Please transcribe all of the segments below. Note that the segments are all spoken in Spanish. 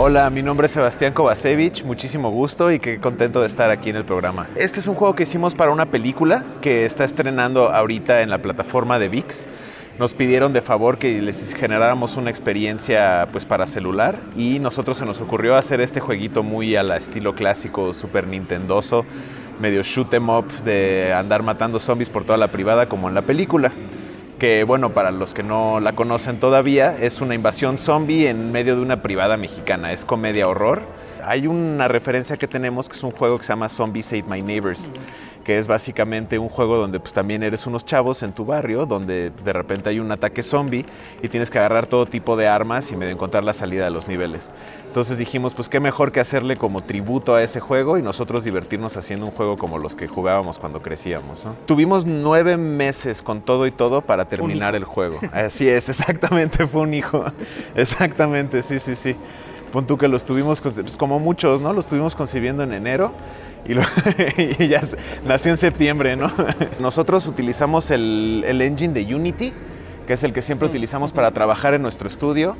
Hola, mi nombre es Sebastián Kovacevic, muchísimo gusto y qué contento de estar aquí en el programa. Este es un juego que hicimos para una película que está estrenando ahorita en la plataforma de VIX. Nos pidieron de favor que les generáramos una experiencia pues para celular y nosotros se nos ocurrió hacer este jueguito muy a la estilo clásico Super Nintendoso, medio shoot 'em up de andar matando zombies por toda la privada como en la película que bueno, para los que no la conocen todavía, es una invasión zombie en medio de una privada mexicana, es comedia horror. Hay una referencia que tenemos que es un juego que se llama Zombies Ate My Neighbors, que es básicamente un juego donde pues también eres unos chavos en tu barrio, donde de repente hay un ataque zombie y tienes que agarrar todo tipo de armas y medio encontrar la salida de los niveles. Entonces dijimos, pues qué mejor que hacerle como tributo a ese juego y nosotros divertirnos haciendo un juego como los que jugábamos cuando crecíamos. ¿no? Tuvimos nueve meses con todo y todo para terminar el juego. Así es, exactamente, fue un hijo. Exactamente, sí, sí, sí. Pon tú que los tuvimos, pues como muchos, ¿no? Los tuvimos concibiendo en enero y, lo, y ya nació en septiembre, ¿no? Nosotros utilizamos el, el engine de Unity, que es el que siempre utilizamos para trabajar en nuestro estudio.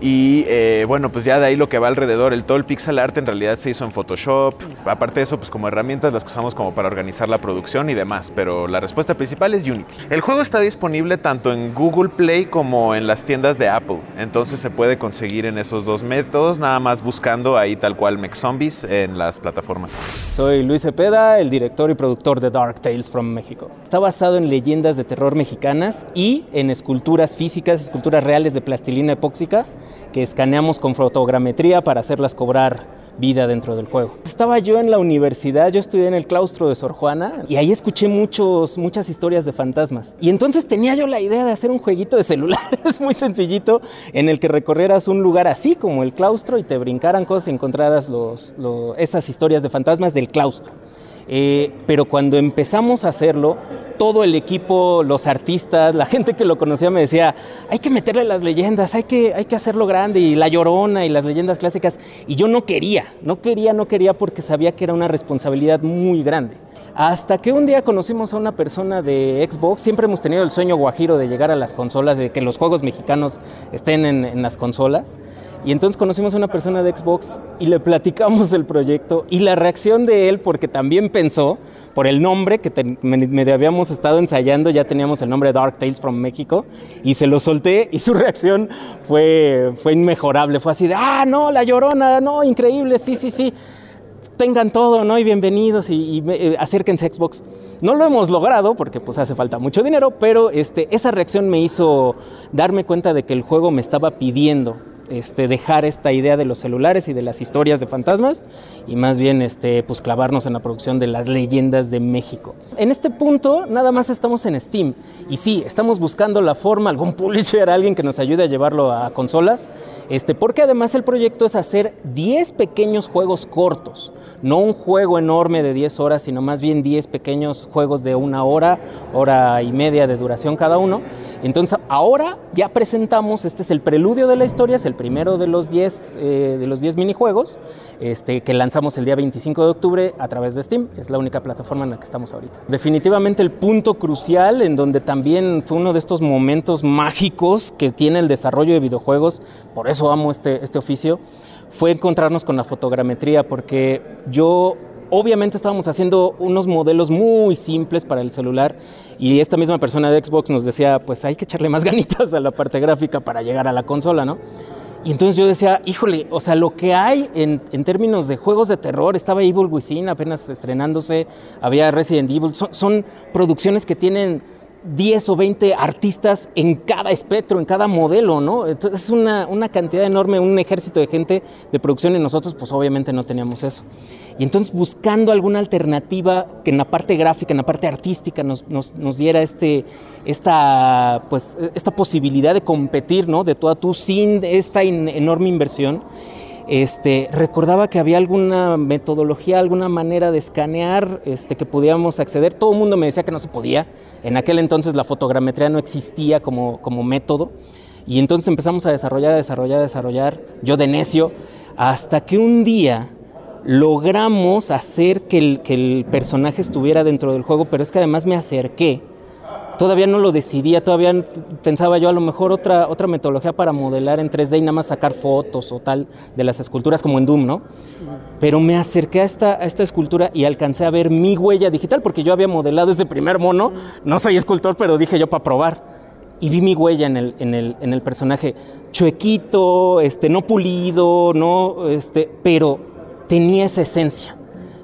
Y eh, bueno, pues ya de ahí lo que va alrededor, el todo el pixel art en realidad se hizo en Photoshop. Aparte de eso, pues como herramientas las usamos como para organizar la producción y demás. Pero la respuesta principal es Unity. El juego está disponible tanto en Google Play como en las tiendas de Apple. Entonces se puede conseguir en esos dos métodos, nada más buscando ahí tal cual Mech Zombies en las plataformas. Soy Luis Cepeda, el director y productor de Dark Tales from México. Está basado en leyendas de terror mexicanas y en esculturas físicas, esculturas reales de plastilina epóxica que escaneamos con fotogrametría para hacerlas cobrar vida dentro del juego. Estaba yo en la universidad, yo estudié en el claustro de Sor Juana y ahí escuché muchos, muchas historias de fantasmas. Y entonces tenía yo la idea de hacer un jueguito de celulares muy sencillito en el que recorrieras un lugar así como el claustro y te brincaran cosas y encontraras los, esas historias de fantasmas del claustro. Eh, pero cuando empezamos a hacerlo, todo el equipo, los artistas, la gente que lo conocía me decía, hay que meterle las leyendas, hay que, hay que hacerlo grande, y la llorona y las leyendas clásicas. Y yo no quería, no quería, no quería porque sabía que era una responsabilidad muy grande. Hasta que un día conocimos a una persona de Xbox, siempre hemos tenido el sueño guajiro de llegar a las consolas, de que los juegos mexicanos estén en, en las consolas. Y entonces conocimos a una persona de Xbox y le platicamos el proyecto y la reacción de él, porque también pensó, por el nombre que te, medio habíamos estado ensayando, ya teníamos el nombre Dark Tales from México, y se lo solté y su reacción fue, fue inmejorable, fue así de, ah, no, la llorona, no, increíble, sí, sí, sí, tengan todo, ¿no? Y bienvenidos y, y eh, acérquense a Xbox. No lo hemos logrado porque pues hace falta mucho dinero, pero este, esa reacción me hizo darme cuenta de que el juego me estaba pidiendo este, dejar esta idea de los celulares y de las historias de fantasmas y más bien este, pues, clavarnos en la producción de las leyendas de México. En este punto nada más estamos en Steam y sí, estamos buscando la forma, algún publisher, alguien que nos ayude a llevarlo a consolas, este, porque además el proyecto es hacer 10 pequeños juegos cortos, no un juego enorme de 10 horas, sino más bien 10 pequeños juegos de una hora, hora y media de duración cada uno. Entonces ahora ya presentamos, este es el preludio de la historia, es el primero de los 10 eh, de los 10 minijuegos este, que lanzamos el día 25 de octubre a través de Steam, es la única plataforma en la que estamos ahorita. Definitivamente el punto crucial en donde también fue uno de estos momentos mágicos que tiene el desarrollo de videojuegos, por eso amo este, este oficio, fue encontrarnos con la fotogrametría, porque yo obviamente estábamos haciendo unos modelos muy simples para el celular y esta misma persona de Xbox nos decía, pues hay que echarle más ganitas a la parte gráfica para llegar a la consola, ¿no? Y entonces yo decía, híjole, o sea, lo que hay en, en términos de juegos de terror, estaba Evil Within apenas estrenándose, había Resident Evil, son, son producciones que tienen 10 o 20 artistas en cada espectro, en cada modelo, ¿no? Entonces es una, una, cantidad enorme, un ejército de gente de producción y nosotros pues obviamente no teníamos eso. Y entonces buscando alguna alternativa que en la parte gráfica, en la parte artística nos, nos, nos diera este, esta, pues, esta posibilidad de competir, ¿no? De tú a tú sin esta enorme inversión este, recordaba que había alguna metodología, alguna manera de escanear este, que podíamos acceder. Todo el mundo me decía que no se podía. En aquel entonces la fotogrametría no existía como, como método. Y entonces empezamos a desarrollar, a desarrollar, a desarrollar, yo de necio, hasta que un día logramos hacer que el personaje estuviera dentro del juego, pero es que además me acerqué todavía no lo decidía, todavía pensaba yo a lo mejor otra, otra metodología para modelar en 3D y nada más sacar fotos o tal de las esculturas como en Doom, ¿no? Pero me acerqué a esta, a esta escultura y alcancé a ver mi huella digital porque yo había modelado ese primer mono, no soy escultor, pero dije yo para probar. Y vi mi huella en el, en el, en el personaje, chuequito, este, no pulido, no, este, pero tenía esa esencia.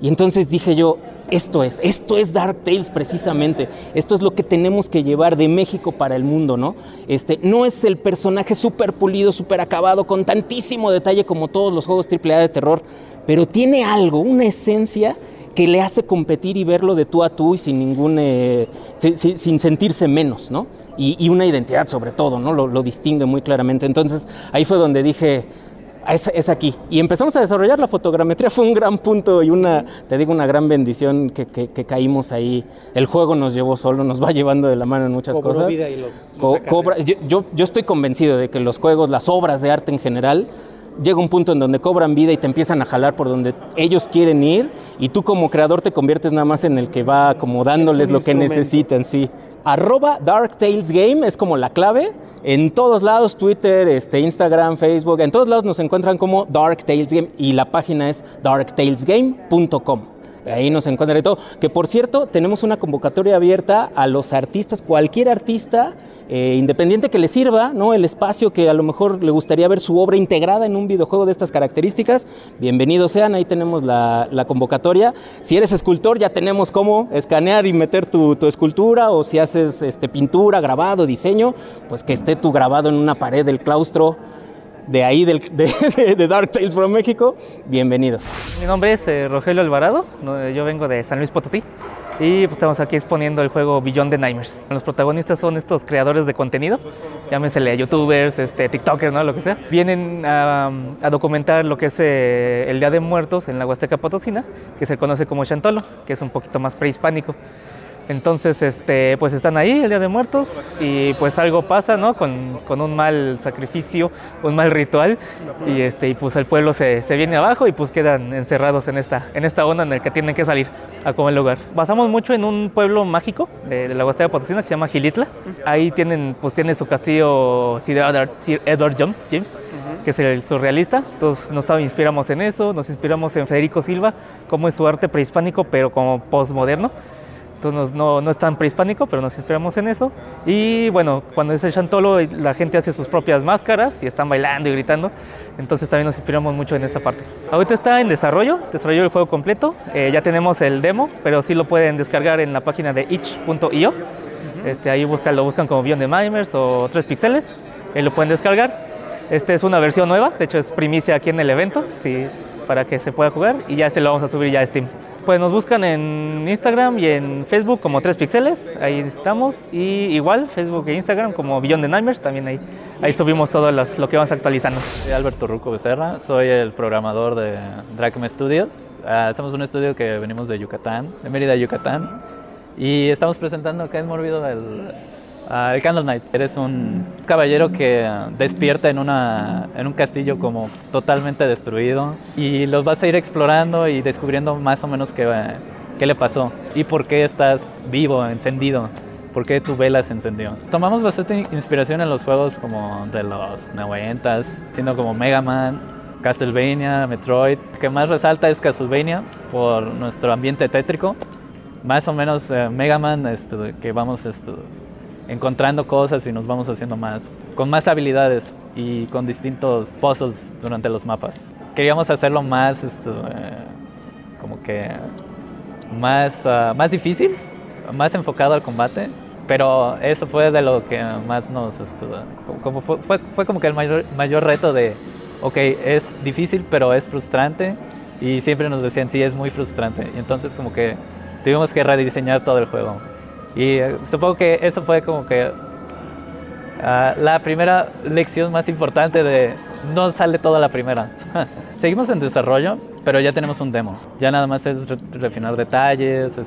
Y entonces dije yo, esto es, esto es Dark Tales precisamente. Esto es lo que tenemos que llevar de México para el mundo, ¿no? Este, no es el personaje súper pulido, súper acabado, con tantísimo detalle como todos los juegos AAA de terror, pero tiene algo, una esencia que le hace competir y verlo de tú a tú y sin ningún, eh, sin, sentirse menos, ¿no? Y, una identidad sobre todo, ¿no? Lo distingue muy claramente. Entonces ahí fue donde dije, es, es, aquí. Y empezamos a desarrollar la fotogrametría, fue un gran punto y una, te digo, una gran bendición que, que, que caímos ahí. El juego nos llevó solo, nos va llevando de la mano en muchas Cobró cosas. Vida y los, Co cobra, yo, yo, yo estoy convencido de que los juegos, las obras de arte en general, llega un punto en donde cobran vida y te empiezan a jalar por donde ellos quieren ir y tú como creador te conviertes nada más en el que va como dándoles lo que necesitan, sí. Arroba Dark Game es como la clave. En todos lados, Twitter, este, Instagram, Facebook, en todos lados nos encuentran como Dark Tales Game y la página es darktalesgame.com. Ahí nos encuentran de todo. Que por cierto, tenemos una convocatoria abierta a los artistas, cualquier artista eh, independiente que le sirva, ¿no? El espacio que a lo mejor le gustaría ver su obra integrada en un videojuego de estas características. Bienvenidos sean, ahí tenemos la, la convocatoria. Si eres escultor, ya tenemos cómo escanear y meter tu, tu escultura, o si haces este, pintura, grabado, diseño, pues que esté tu grabado en una pared del claustro de ahí del, de, de, Dark Tales from México, bienvenidos. Mi nombre es eh, Rogelio Alvarado, yo vengo de San Luis Potosí y pues estamos aquí exponiendo el juego Beyond the Nightmares. Los protagonistas son estos creadores de contenido, llámensele youtubers, este, tiktokers, ¿no? lo que sea. Vienen a, a documentar lo que es eh, el Día de Muertos en la Huasteca Potosina, que se conoce como Chantolo, que es un poquito más prehispánico. Entonces, este, pues están ahí el Día de Muertos y pues algo pasa, ¿no? Con, con un mal sacrificio, un mal ritual y, este, y pues el pueblo se, se, viene abajo y pues quedan encerrados en esta, en esta onda en la que tienen que salir a comer lugar. Basamos mucho en un pueblo mágico de, de la Huasteca Potosina que se llama Gilitla. Ahí tienen, pues tiene su castillo Sir Edward, Edward James, que es el surrealista. Entonces nos inspiramos en eso, nos inspiramos en Federico Silva, como es su arte prehispánico pero como postmoderno entonces no, no, es tan prehispánico, pero nos inspiramos en eso. Y bueno, cuando es el chantolo, la gente hace sus propias máscaras y están bailando y gritando. Entonces también nos inspiramos mucho en esa parte. Ahorita está en desarrollo, desarrollo el juego completo. Eh, ya tenemos el demo, pero sí lo pueden descargar en la página de itch.io. Este, ahí buscan, lo buscan como Beyond the Mimers o 3 píxeles. Ahí lo pueden descargar. Esta es una versión nueva, de hecho es primicia aquí en el evento, sí, para que se pueda jugar. Y ya este lo vamos a subir ya a Steam pues nos buscan en Instagram y en Facebook como 3 píxeles, ahí estamos. Y igual, Facebook e Instagram como Beyond the Nightmares, también ahí, ahí subimos todo lo que vamos actualizando. Soy Alberto Ruco Becerra, soy el programador de Dracme Studios. Uh, somos un estudio que venimos de Yucatán, de Mérida, Yucatán. Y estamos presentando acá en Morbido el, Uh, el Candle Knight, eres un caballero que despierta en, una, en un castillo como totalmente destruido y los vas a ir explorando y descubriendo más o menos qué, qué le pasó y por qué estás vivo, encendido, por qué tu vela se encendió. Tomamos bastante inspiración en los juegos como de los 90, siendo como Mega Man, Castlevania, Metroid. Lo que más resalta es Castlevania por nuestro ambiente tétrico. Más o menos eh, Mega Man, este, que vamos... Este, encontrando cosas y nos vamos haciendo más, con más habilidades y con distintos puzzles durante los mapas. Queríamos hacerlo más, esto, eh, como que más, ah, más difícil, más enfocado al combate, pero eso fue de lo que más nos, esto, como fue, fue, fue, como que el mayor, mayor reto de, ok, es difícil, pero es frustrante, y siempre nos decían, sí, es muy frustrante, y entonces como que tuvimos que rediseñar todo el juego. Y eh, supongo que eso fue como que uh, la primera lección más importante de no sale toda la primera. Seguimos en desarrollo, pero ya tenemos un demo. Ya nada más es re refinar detalles,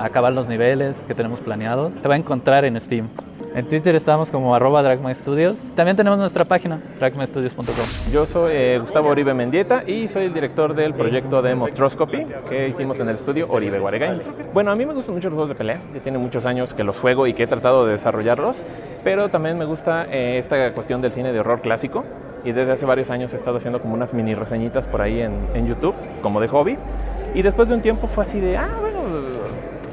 acabar los niveles que tenemos planeados. Se va a encontrar en Steam. En Twitter estamos como arroba Studios. También tenemos nuestra página, dragmastudios.com. Yo soy eh, Gustavo Oribe Mendieta y soy el director del proyecto de Monstroscopy que hicimos en el estudio Oribe Games. Bueno, a mí me gustan mucho los juegos de pelea. Ya tiene muchos años que los juego y que he tratado de desarrollarlos. Pero también me gusta eh, esta cuestión del cine de horror clásico. Y desde hace varios años he estado haciendo como unas mini reseñitas por ahí en, en YouTube, como de hobby. Y después de un tiempo fue así de, ah, bueno,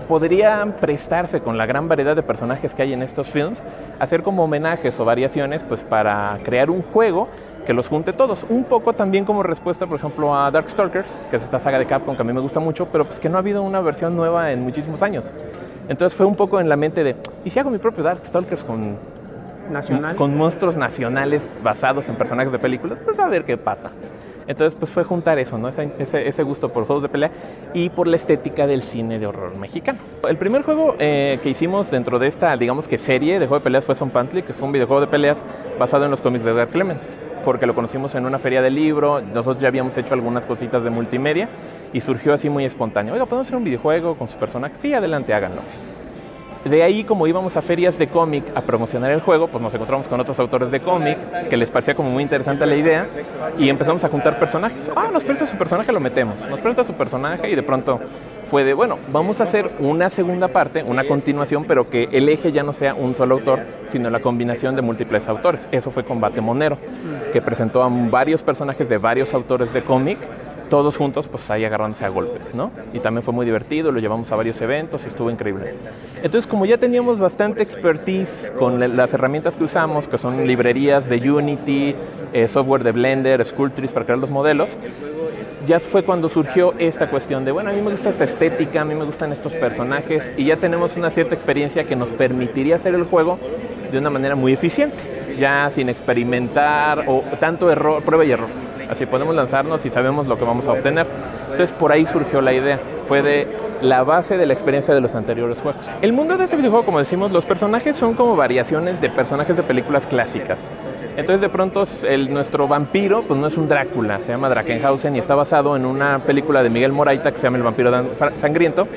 podrían prestarse con la gran variedad de personajes que hay en estos films, hacer como homenajes o variaciones pues para crear un juego que los junte todos. Un poco también como respuesta, por ejemplo, a Darkstalkers, que es esta saga de Capcom que a mí me gusta mucho, pero pues que no ha habido una versión nueva en muchísimos años. Entonces fue un poco en la mente de, ¿y si hago mi propio Darkstalkers con, ¿Nacional? con monstruos nacionales basados en personajes de películas? Pues a ver qué pasa. Entonces, pues fue juntar eso, ¿no? Ese, ese, ese, gusto por juegos de pelea y por la estética del cine de horror mexicano. El primer juego eh, que hicimos dentro de esta, digamos que serie de juego de peleas fue Son Pantley, que fue un videojuego de peleas basado en los cómics de Dark Clement porque lo conocimos en una feria de libro, nosotros ya habíamos hecho algunas cositas de multimedia y surgió así muy espontáneo. Oiga, ¿podemos hacer un videojuego con sus personajes? Sí, adelante, háganlo. De ahí, como íbamos a ferias de cómic a promocionar el juego, pues nos encontramos con otros autores de cómic que les parecía como muy interesante la idea y empezamos a juntar personajes. Ah, nos presta su personaje, lo metemos. Nos presta su personaje y de pronto fue de, bueno, vamos a hacer una segunda parte, una continuación, pero que el eje ya no sea un solo autor, sino la combinación de múltiples autores. Eso fue Combate Monero, que presentó a varios personajes de varios autores de cómic todos juntos, pues ahí agarrándose a golpes, ¿no? Y también fue muy divertido, lo llevamos a varios eventos y estuvo increíble. Entonces, como ya teníamos bastante expertise con las herramientas que usamos, que son librerías de Unity, eh, software de Blender, Sculptris para crear los modelos, ya fue cuando surgió esta cuestión de, bueno, a mí me gusta esta estética, a mí me gustan estos personajes y ya tenemos una cierta experiencia que nos permitiría hacer el juego de una manera muy eficiente, ya sin experimentar o tanto error, prueba y error. Así podemos lanzarnos y sabemos lo que vamos a obtener. Entonces por ahí surgió la idea. Fue de la base de la experiencia de los anteriores juegos. El mundo de este videojuego, como decimos, los personajes son como variaciones de personajes de películas clásicas. Entonces de pronto el, nuestro vampiro pues no es un Drácula, se llama Drakenhausen y está basado en una película de Miguel Moraita que se llama El vampiro sangriento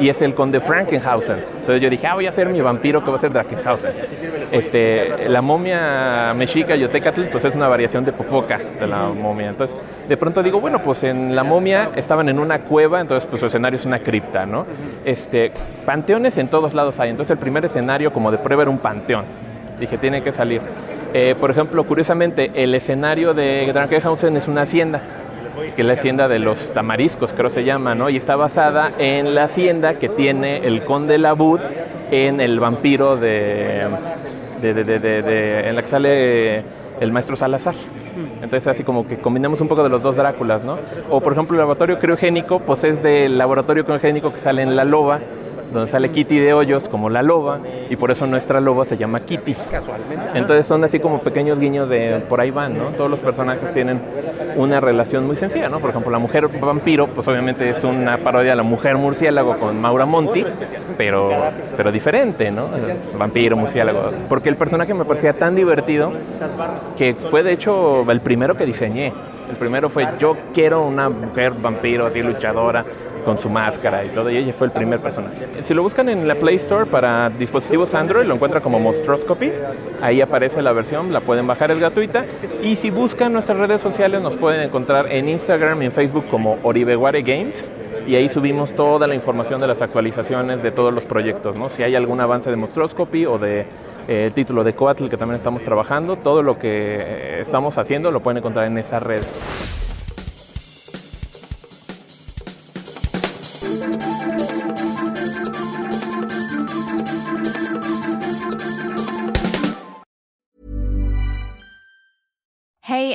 y es el conde Frankenhausen. Entonces yo dije, ah, voy a hacer mi vampiro que va a ser Drakenhausen. Este, la momia mexica Yotecatl pues es una variación de Popoca de la momia. Entonces de pronto digo, bueno, pues en la momia estaban en una cueva, entonces pues su escenario es una cripta, ¿no? Este, panteones en todos lados hay, entonces el primer escenario como de prueba era un panteón. Dije, tiene que salir. Eh, por ejemplo, curiosamente, el escenario de Drakenhausen es una hacienda que es la hacienda de los tamariscos, creo se llama, ¿no? Y está basada en la hacienda que tiene el conde Labud en el vampiro de, de, de, de en la que sale el maestro Salazar. Entonces así como que combinamos un poco de los dos Dráculas, ¿no? O por ejemplo el laboratorio criogénico, pues es del laboratorio criogénico que sale en La Loba, donde sale Kitty de Hoyos como la loba y por eso nuestra loba se llama Kitty. Casualmente. Entonces son así como pequeños guiños de por ahí van, ¿no? Todos los personajes tienen una relación muy sencilla, ¿no? Por ejemplo, la mujer vampiro, pues obviamente es una parodia a la mujer murciélago con Maura Monti, pero, pero diferente, ¿no? Vampiro, murciélago. Porque el personaje me parecía tan divertido que fue de hecho el primero que diseñé. El primero fue yo quiero una mujer vampiro así luchadora con su máscara y todo, y ella fue el primer personaje. Si lo buscan en la Play Store para dispositivos Android, lo encuentran como Monstroscopy, ahí aparece la versión, la pueden bajar, es gratuita, y si buscan nuestras redes sociales nos pueden encontrar en Instagram y en Facebook como Oribeguare Games, y ahí subimos toda la información de las actualizaciones de todos los proyectos, ¿no? Si hay algún avance de Monstroscopy o de eh, el título de Coatl que también estamos trabajando, todo lo que eh, estamos haciendo lo pueden encontrar en esa red.